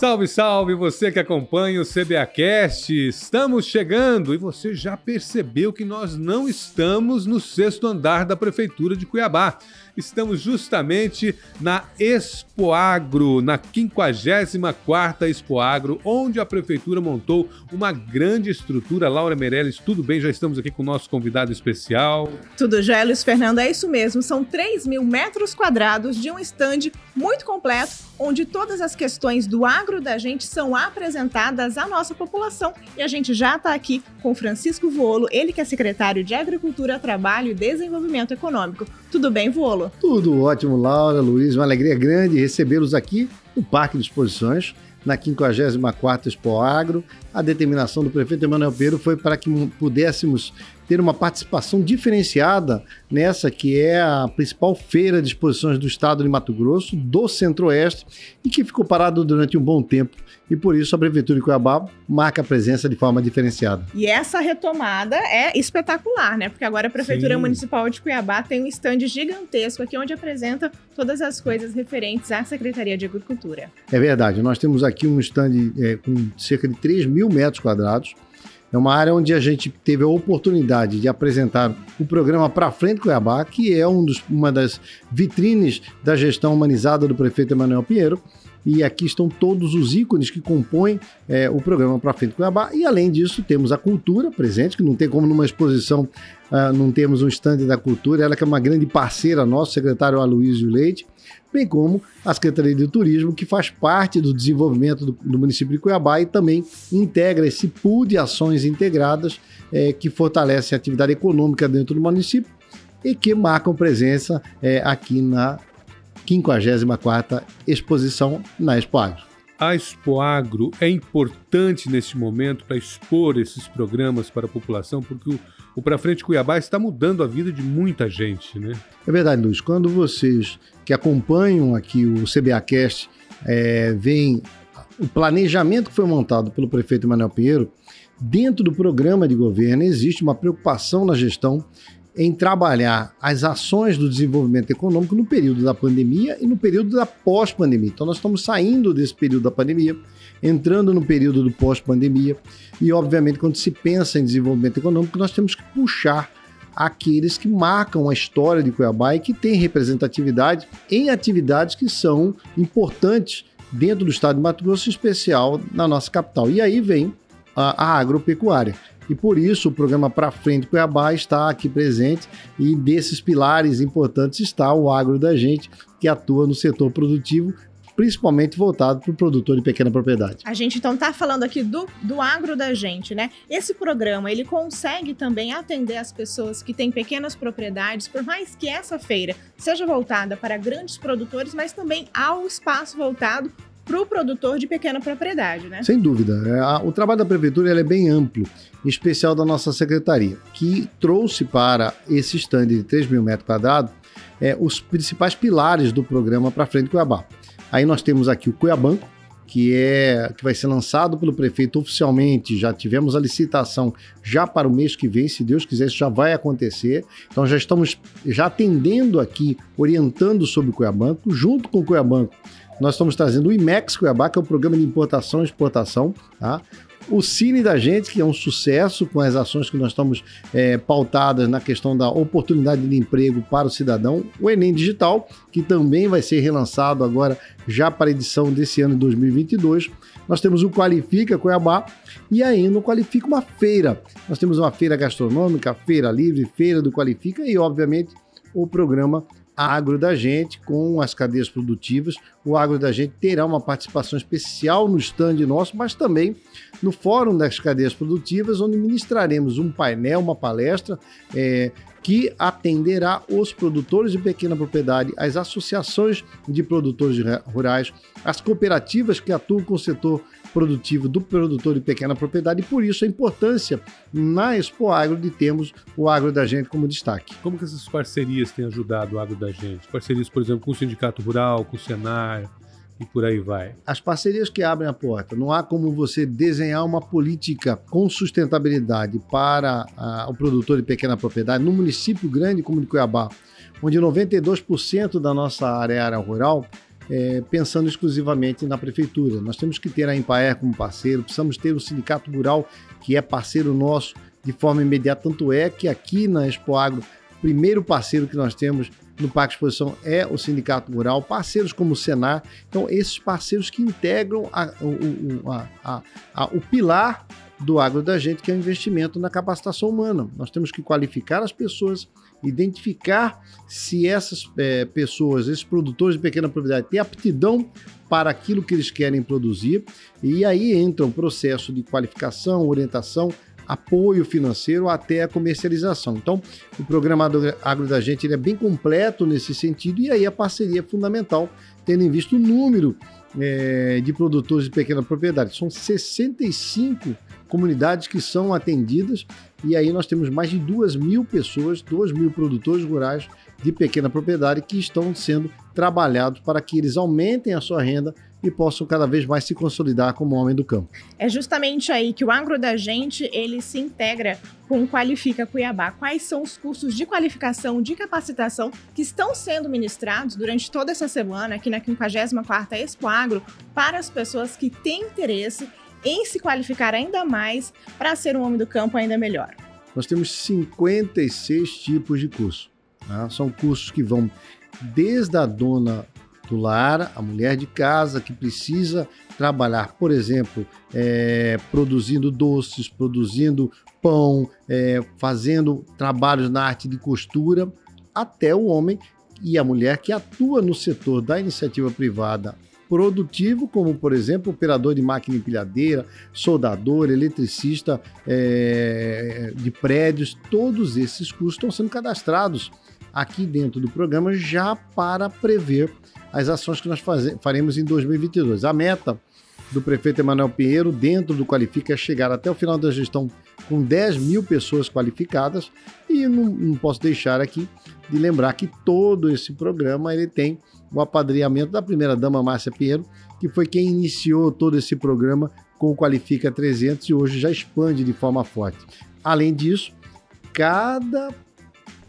Salve, salve você que acompanha o CBAcast. Estamos chegando e você já percebeu que nós não estamos no sexto andar da Prefeitura de Cuiabá. Estamos justamente na Expoagro, na 54ª Expoagro, onde a Prefeitura montou uma grande estrutura. Laura Meirelles, tudo bem? Já estamos aqui com o nosso convidado especial. Tudo já, Luiz Fernando, é isso mesmo. São 3 mil metros quadrados de um estande muito completo, onde todas as questões do agro da gente são apresentadas à nossa população. E a gente já está aqui com Francisco Volo, ele que é secretário de Agricultura, Trabalho e Desenvolvimento Econômico. Tudo bem, Volo? Tudo ótimo, Laura, Luiz. Uma alegria grande recebê-los aqui no Parque de Exposições, na 54ª Expo Agro. A determinação do prefeito Emanuel Pereira foi para que pudéssemos ter uma participação diferenciada nessa que é a principal feira de exposições do estado de Mato Grosso, do Centro-Oeste, e que ficou parado durante um bom tempo. E por isso a Prefeitura de Cuiabá marca a presença de forma diferenciada. E essa retomada é espetacular, né? Porque agora a Prefeitura Sim. Municipal de Cuiabá tem um estande gigantesco aqui onde apresenta todas as coisas referentes à Secretaria de Agricultura. É verdade, nós temos aqui um estande é, com cerca de 3 mil metros quadrados é uma área onde a gente teve a oportunidade de apresentar o programa Pra Frente Cuiabá, que é um dos, uma das vitrines da gestão humanizada do prefeito Emanuel Pinheiro. E aqui estão todos os ícones que compõem é, o programa Pra Frente Cuiabá. E além disso, temos a cultura presente, que não tem como numa exposição uh, não temos um estande da cultura. Ela que é uma grande parceira nossa, secretário Aloysio Leite bem como a Secretaria de Turismo, que faz parte do desenvolvimento do, do município de Cuiabá e também integra esse pool de ações integradas é, que fortalecem a atividade econômica dentro do município e que marcam presença é, aqui na 54ª exposição na Expo Agro. A Expo Agro é importante nesse momento para expor esses programas para a população, porque o o Pra Frente Cuiabá está mudando a vida de muita gente, né? É verdade, Luiz. Quando vocês que acompanham aqui o CBAcast é, veem o planejamento que foi montado pelo prefeito Manuel Pinheiro, dentro do programa de governo existe uma preocupação na gestão em trabalhar as ações do desenvolvimento econômico no período da pandemia e no período da pós-pandemia. Então, nós estamos saindo desse período da pandemia, entrando no período do pós-pandemia, e, obviamente, quando se pensa em desenvolvimento econômico, nós temos que puxar aqueles que marcam a história de Cuiabá e que têm representatividade em atividades que são importantes dentro do estado de Mato Grosso, em especial na nossa capital. E aí vem a, a agropecuária. E por isso o programa Para Frente Cuiabá está aqui presente e desses pilares importantes está o agro da gente, que atua no setor produtivo, principalmente voltado para o produtor de pequena propriedade. A gente então está falando aqui do, do agro da gente, né? Esse programa ele consegue também atender as pessoas que têm pequenas propriedades, por mais que essa feira seja voltada para grandes produtores, mas também há um espaço voltado para o produtor de pequena propriedade, né? Sem dúvida. É, o trabalho da prefeitura é bem amplo, em especial da nossa secretaria, que trouxe para esse stand de 3 mil metros quadrados é, os principais pilares do programa para frente Cuiabá. Aí nós temos aqui o Cuiabanco, que é que vai ser lançado pelo prefeito oficialmente. Já tivemos a licitação já para o mês que vem, se Deus quiser, isso já vai acontecer. Então já estamos já atendendo aqui, orientando sobre o Cuiabanco, junto com o Cuiabanco. Nós estamos trazendo o IMEX Cuiabá, que é o programa de importação e exportação, tá? o Cine da Gente, que é um sucesso com as ações que nós estamos é, pautadas na questão da oportunidade de emprego para o cidadão, o Enem Digital, que também vai ser relançado agora já para a edição desse ano de 2022. Nós temos o Qualifica Cuiabá e ainda o Qualifica uma feira. Nós temos uma feira gastronômica, feira livre, feira do Qualifica e, obviamente, o programa agro da gente com as cadeias produtivas. O agro da gente terá uma participação especial no stand nosso, mas também no Fórum das Cadeias Produtivas, onde ministraremos um painel, uma palestra é, que atenderá os produtores de pequena propriedade, as associações de produtores rurais, as cooperativas que atuam com o setor produtivo do produtor de pequena propriedade e por isso a importância na Expo Agro de termos o agro da gente como destaque. Como que essas parcerias têm ajudado o agro da gente? Parcerias, por exemplo, com o Sindicato Rural, com o Senar, e por aí vai. As parcerias que abrem a porta. Não há como você desenhar uma política com sustentabilidade para a, o produtor de pequena propriedade num município grande como de Cuiabá, onde 92% da nossa área, é área rural é, pensando exclusivamente na prefeitura. Nós temos que ter a Empaer como parceiro, precisamos ter o Sindicato Rural, que é parceiro nosso de forma imediata. Tanto é que aqui na Expo Agro, o primeiro parceiro que nós temos no Parque Exposição é o Sindicato Rural, parceiros como o Senar. Então, esses parceiros que integram a, o, a, a, o pilar do agro da gente, que é o investimento na capacitação humana. Nós temos que qualificar as pessoas, identificar se essas é, pessoas, esses produtores de pequena propriedade, têm aptidão para aquilo que eles querem produzir, e aí entra o processo de qualificação, orientação, apoio financeiro até a comercialização. Então, o programa Agro da Gente ele é bem completo nesse sentido, e aí a parceria é fundamental, tendo em vista o número é, de produtores de pequena propriedade. São 65 comunidades que são atendidas e aí nós temos mais de 2 mil pessoas, 2 mil produtores rurais de pequena propriedade que estão sendo trabalhados para que eles aumentem a sua renda e possam cada vez mais se consolidar como homem do campo. É justamente aí que o agro da gente ele se integra com o Qualifica Cuiabá. Quais são os cursos de qualificação, de capacitação que estão sendo ministrados durante toda essa semana aqui na 54ª Expo Agro para as pessoas que têm interesse em se qualificar ainda mais para ser um homem do campo ainda melhor? Nós temos 56 tipos de curso. Né? São cursos que vão desde a dona do lar, a mulher de casa que precisa trabalhar, por exemplo, é, produzindo doces, produzindo pão, é, fazendo trabalhos na arte de costura, até o homem e a mulher que atua no setor da iniciativa privada produtivo, como por exemplo operador de máquina empilhadeira, soldador, eletricista é, de prédios, todos esses cursos estão sendo cadastrados aqui dentro do programa já para prever as ações que nós faremos em 2022. A meta do prefeito Emanuel Pinheiro dentro do Qualifica é chegar até o final da gestão com 10 mil pessoas qualificadas e não, não posso deixar aqui de lembrar que todo esse programa ele tem o apadrinhamento da primeira-dama Márcia Pinheiro, que foi quem iniciou todo esse programa com o Qualifica 300 e hoje já expande de forma forte. Além disso, cada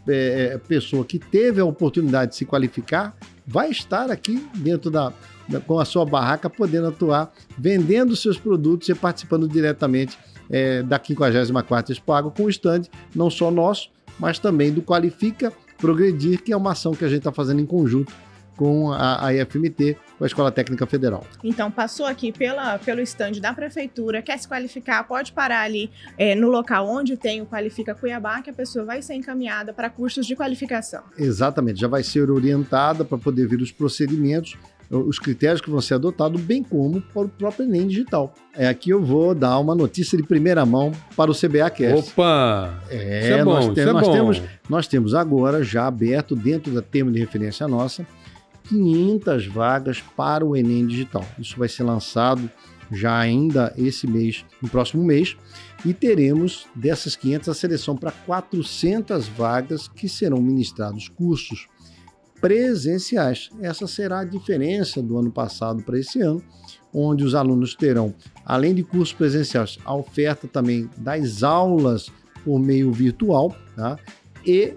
é, pessoa que teve a oportunidade de se qualificar vai estar aqui dentro da, da com a sua barraca, podendo atuar, vendendo seus produtos e participando diretamente é, da 54ª Expo com o stand, não só nosso, mas também do Qualifica Progredir, que é uma ação que a gente está fazendo em conjunto com a, a IFMT, com a Escola Técnica Federal. Então, passou aqui pela, pelo estande da prefeitura, quer se qualificar, pode parar ali é, no local onde tem o Qualifica Cuiabá, que a pessoa vai ser encaminhada para cursos de qualificação. Exatamente, já vai ser orientada para poder ver os procedimentos os critérios que vão ser adotados, bem como para o próprio Enem Digital. É aqui eu vou dar uma notícia de primeira mão para o CBA Cast. Opa! É, isso é bom, nós, temos, é nós, bom. Temos, nós temos agora já aberto dentro da termo de referência nossa 500 vagas para o Enem Digital. Isso vai ser lançado já ainda esse mês, no próximo mês, e teremos dessas 500 a seleção para 400 vagas que serão ministrados cursos presenciais. Essa será a diferença do ano passado para esse ano, onde os alunos terão, além de cursos presenciais, a oferta também das aulas por meio virtual, tá? E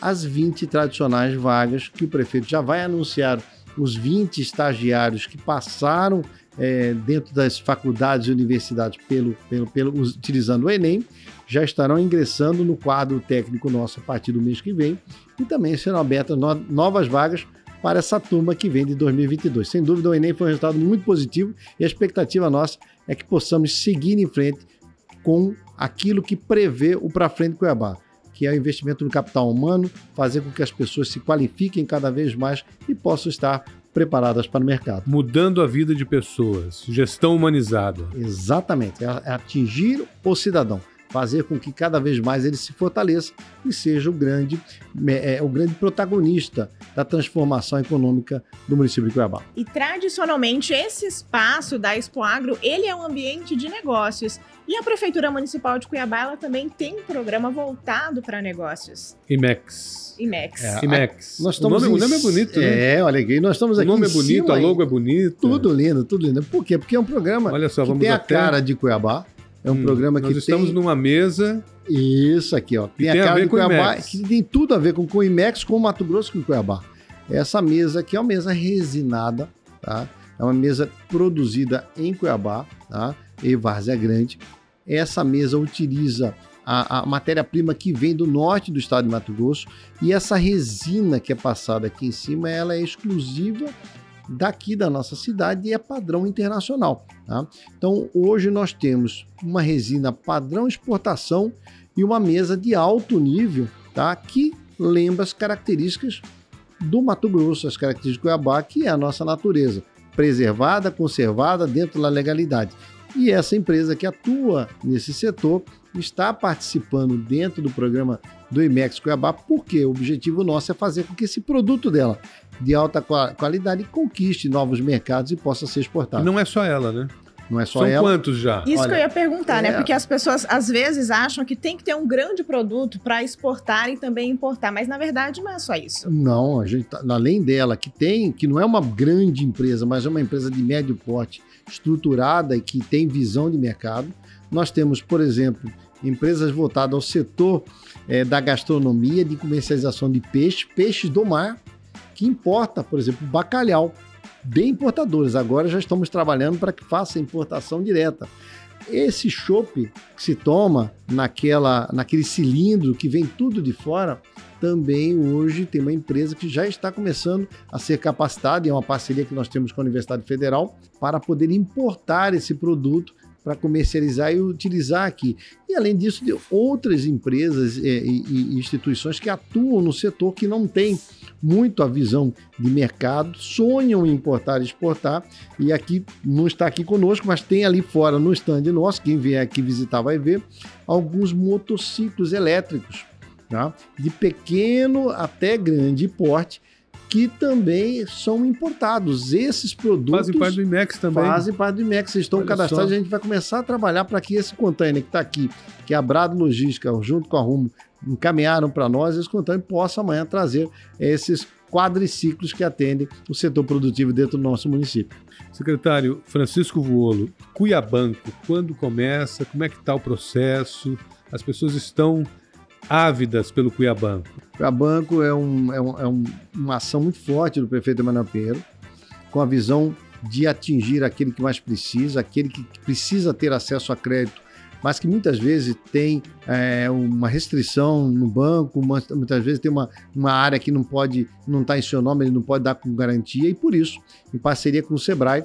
as 20 tradicionais vagas que o prefeito já vai anunciar os 20 estagiários que passaram é, dentro das faculdades e universidades pelo, pelo, pelo, utilizando o Enem, já estarão ingressando no quadro técnico nosso a partir do mês que vem e também serão abertas no, novas vagas para essa turma que vem de 2022. Sem dúvida, o Enem foi um resultado muito positivo e a expectativa nossa é que possamos seguir em frente com aquilo que prevê o Para Frente Cuiabá que é o investimento no capital humano, fazer com que as pessoas se qualifiquem cada vez mais e possam estar preparadas para o mercado. Mudando a vida de pessoas, gestão humanizada. Exatamente, é, é atingir o cidadão fazer com que cada vez mais ele se fortaleça e seja o grande, é, o grande protagonista da transformação econômica do município de Cuiabá. E tradicionalmente esse espaço da Expo Agro, ele é um ambiente de negócios. E a Prefeitura Municipal de Cuiabá ela também tem um programa voltado para negócios. IMEX. IMEX. É, IMEX. Nós estamos o, nome, em... o nome é bonito, né? É, olha aqui, nós estamos aqui O nome é bonito, a logo é bonito. Tudo lindo, tudo lindo. Por quê? Porque é um programa olha só, que tem a cara de Cuiabá, é um hum, programa que nós estamos tem... numa mesa. Isso aqui, ó. Tem, tem a, a ver com Cuiabá, que tem tudo a ver com o Imex, com o Mato Grosso, com o Cuiabá. Essa mesa aqui é uma mesa resinada, tá? É uma mesa produzida em Cuiabá, tá? E Várzea Grande. Essa mesa utiliza a, a matéria-prima que vem do norte do estado de Mato Grosso e essa resina que é passada aqui em cima, ela é exclusiva daqui da nossa cidade e é padrão internacional. Tá? Então, hoje nós temos uma resina padrão exportação e uma mesa de alto nível tá? que lembra as características do Mato Grosso, as características do Cuiabá, que é a nossa natureza, preservada, conservada dentro da legalidade. E essa empresa que atua nesse setor está participando dentro do programa do IMEX Cuiabá, porque o objetivo nosso é fazer com que esse produto dela, de alta qualidade, conquiste novos mercados e possa ser exportado. Não é só ela, né? Não é só São ela. quantos já? Isso Olha, que eu ia perguntar, né? é- Porque as pessoas às vezes acham que tem que ter um grande produto para exportar e também importar, mas na verdade não é só isso. Não, a gente tá, além dela, que tem, que não é uma grande empresa, mas é uma empresa de médio porte, estruturada e que tem visão de mercado. Nós temos, por exemplo, empresas voltadas ao setor eh, da gastronomia, de comercialização de peixe, peixes do mar, que importa, por exemplo, bacalhau, de importadores. Agora já estamos trabalhando para que faça importação direta. Esse chopp que se toma naquela, naquele cilindro que vem tudo de fora, também hoje tem uma empresa que já está começando a ser capacitada, e é uma parceria que nós temos com a Universidade Federal, para poder importar esse produto para comercializar e utilizar aqui. E além disso, de outras empresas eh, e, e instituições que atuam no setor que não tem muito a visão de mercado, sonham em importar e exportar, e aqui não está aqui conosco, mas tem ali fora no stand nosso, quem vier aqui visitar vai ver, alguns motociclos elétricos, tá? de pequeno até grande porte, que também são importados. Esses produtos Fazem parte do IMEX também. fazem parte do IMEX, vocês estão Olha cadastrados, só. a gente vai começar a trabalhar para que esse container que está aqui, que a Brado Logística, junto com a Rumo, encaminharam para nós, esse container possa amanhã trazer esses quadriciclos que atendem o setor produtivo dentro do nosso município. Secretário Francisco Vuolo, Cuiabanco, quando começa? Como é que está o processo? As pessoas estão ávidas pelo Cuiabanco. A Banco é, um, é, um- é um- uma ação muito forte do prefeito Emanuel Pinheiro, com a visão de atingir aquele que mais precisa, aquele que precisa ter acesso a crédito, mas que muitas vezes tem é, uma restrição no banco, muitas vezes tem uma, uma área que não pode, não está em seu nome, ele não pode dar com garantia, e por isso, em parceria com o Sebrae,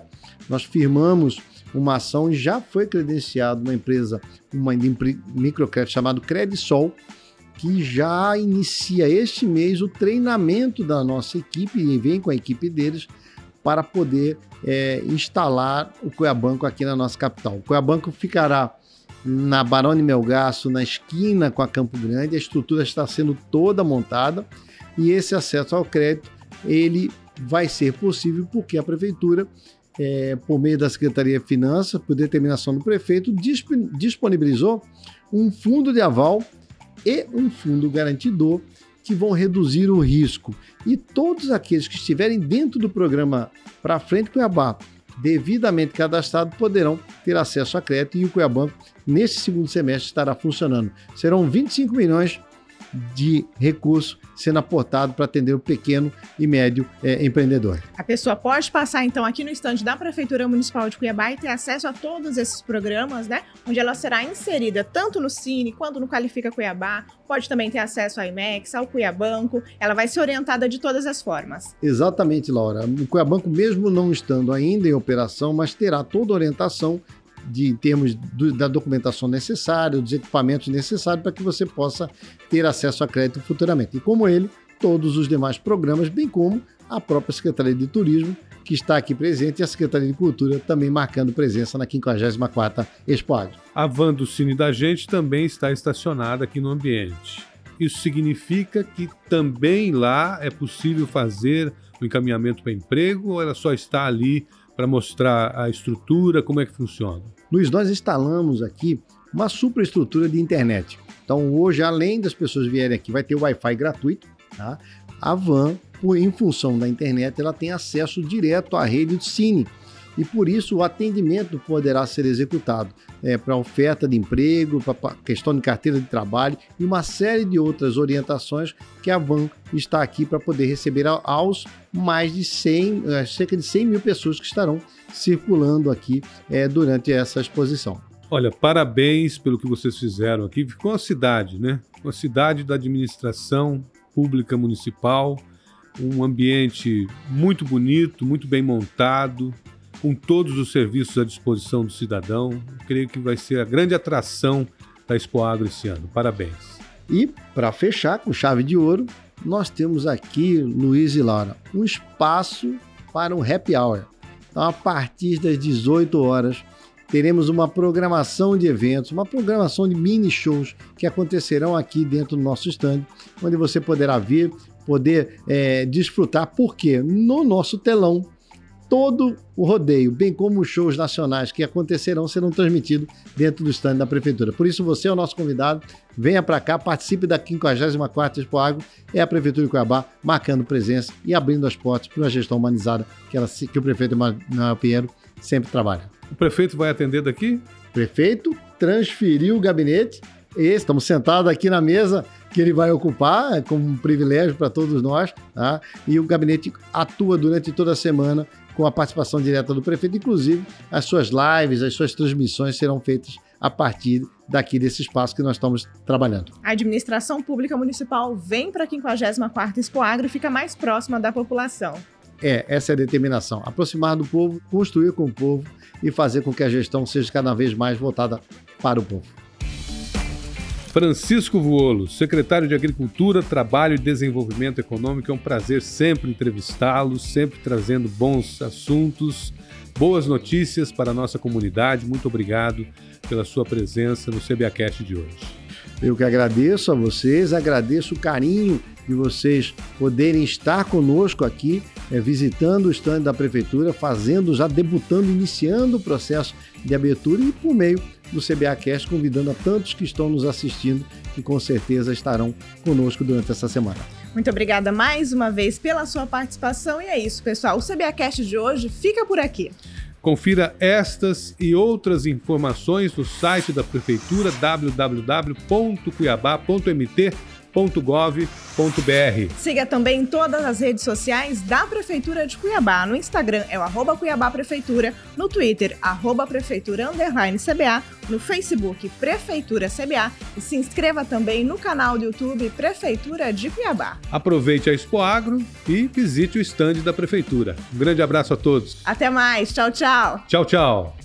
nós firmamos uma ação e já foi credenciado uma empresa, uma microcrédito chamado Credisol, que já inicia este mês o treinamento da nossa equipe e vem com a equipe deles para poder é, instalar o Cuiabanco aqui na nossa capital. O Cuiabanco ficará na Barone Melgaço, na esquina com a Campo Grande, a estrutura está sendo toda montada e esse acesso ao crédito ele vai ser possível porque a prefeitura é, por meio da Secretaria de Finanças, por determinação do prefeito, disp- disponibilizou um fundo de aval e um fundo garantidor que vão reduzir o risco. E todos aqueles que estiverem dentro do programa Para Frente Cuiabá, devidamente cadastrados, poderão ter acesso a crédito e o Cuiabanco, nesse segundo semestre, estará funcionando. Serão 25 milhões de recursos sendo aportado para atender o pequeno e médio eh, empreendedor. A pessoa pode passar então aqui no estande da Prefeitura Municipal de Cuiabá e ter acesso a todos esses programas, né? Onde ela será inserida tanto no Cine quanto no Qualifica Cuiabá. Pode também ter acesso ao IMEX, ao Cuiabanco. Ela vai ser orientada de todas as formas. Exatamente, Laura. O Cuiabanco, mesmo não estando ainda em operação, mas terá toda a orientação de, em termos do- da documentação necessária, dos equipamentos necessários para que você possa ter acesso a crédito futuramente. E como ele, todos os demais programas, bem como a própria Secretaria de Turismo, que está aqui presente, e a Secretaria de Cultura também marcando presença na 54ª Expo Agro. A van do Cine da Gente também está estacionada aqui no ambiente. Isso significa que também lá é possível fazer o encaminhamento para emprego ou ela só está ali para mostrar a estrutura, como é que funciona? Luiz, nós instalamos aqui uma superestrutura de internet. Então, hoje, além das pessoas vierem aqui, vai ter Wi-Fi gratuito. Tá? A van, em função da internet, ela tem acesso direto à rede do Cine. E por isso o atendimento poderá ser executado é, para oferta de emprego, para questão de carteira de trabalho e uma série de outras orientações que a Van está aqui para poder receber aos mais de 100, é, cerca de 100 mil pessoas que estarão circulando aqui é, durante essa exposição. Olha, parabéns pelo que vocês fizeram aqui. Ficou uma cidade, né? Uma cidade da administração pública municipal, um ambiente muito bonito, muito bem montado, com todos os serviços à disposição do cidadão. Creio que vai ser a grande atração da Expo Agro esse ano. Parabéns. E, para fechar com chave de ouro, nós temos aqui, Luiz e Laura, um espaço para um happy hour. Então, a partir das 18 horas, teremos uma programação de eventos, uma programação de mini shows que acontecerão aqui dentro do nosso stand, onde você poderá vir, poder é, desfrutar, porque no nosso telão todo o rodeio, bem como os shows nacionais que acontecerão, serão transmitidos dentro do stand da Prefeitura. Por isso, você é o nosso convidado, venha para cá, participe da 54ª Expo Agro, é a Prefeitura de Cuiabá marcando presença e abrindo as portas para uma gestão humanizada que, ela, que o prefeito Emanuel Pinheiro sempre trabalha. O prefeito vai atender daqui? Prefeito transferiu o gabinete. Estamos sentados aqui na mesa que ele vai ocupar, é como um privilégio para todos nós. Tá? E o gabinete atua durante toda a semana com a participação direta do prefeito. Inclusive, as suas lives, as suas transmissões serão feitas a partir daqui desse espaço que nós estamos trabalhando. A administração pública municipal vem para a 54ª Expo Agro e fica mais próxima da população. É, essa é a determinação. Aproximar do povo, construir com o povo e fazer com que a gestão seja cada vez mais voltada para o povo. Francisco Vuolo, secretário de Agricultura, Trabalho e Desenvolvimento Econômico. É um prazer sempre entrevistá-lo, sempre trazendo bons assuntos, boas notícias para a nossa comunidade. Muito obrigado pela sua presença no CBAcast de hoje. Eu que agradeço a vocês, agradeço o carinho de vocês poderem estar conosco aqui, é, visitando o estande da Prefeitura, fazendo, já debutando, iniciando o processo de abertura e por meio do CBAcast, convidando a tantos que estão nos assistindo, que com certeza estarão conosco durante essa semana. Muito obrigada mais uma vez pela sua participação e é isso, pessoal. O CBAcast de hoje fica por aqui. Confira estas e outras informações no site da Prefeitura www.cuiabá.mt.com cuiabá.gov.br. Siga também todas as redes sociais da Prefeitura de Cuiabá. No Instagram é o arroba Cuiabá Prefeitura, no Twitter, arroba Prefeitura Underline CBA, no Facebook Prefeitura CBA e se inscreva também no canal do YouTube Prefeitura de Cuiabá. Aproveite a Expo Agro e visite o estande da Prefeitura. Um grande abraço a todos. Até mais. Tchau, tchau. Tchau, tchau.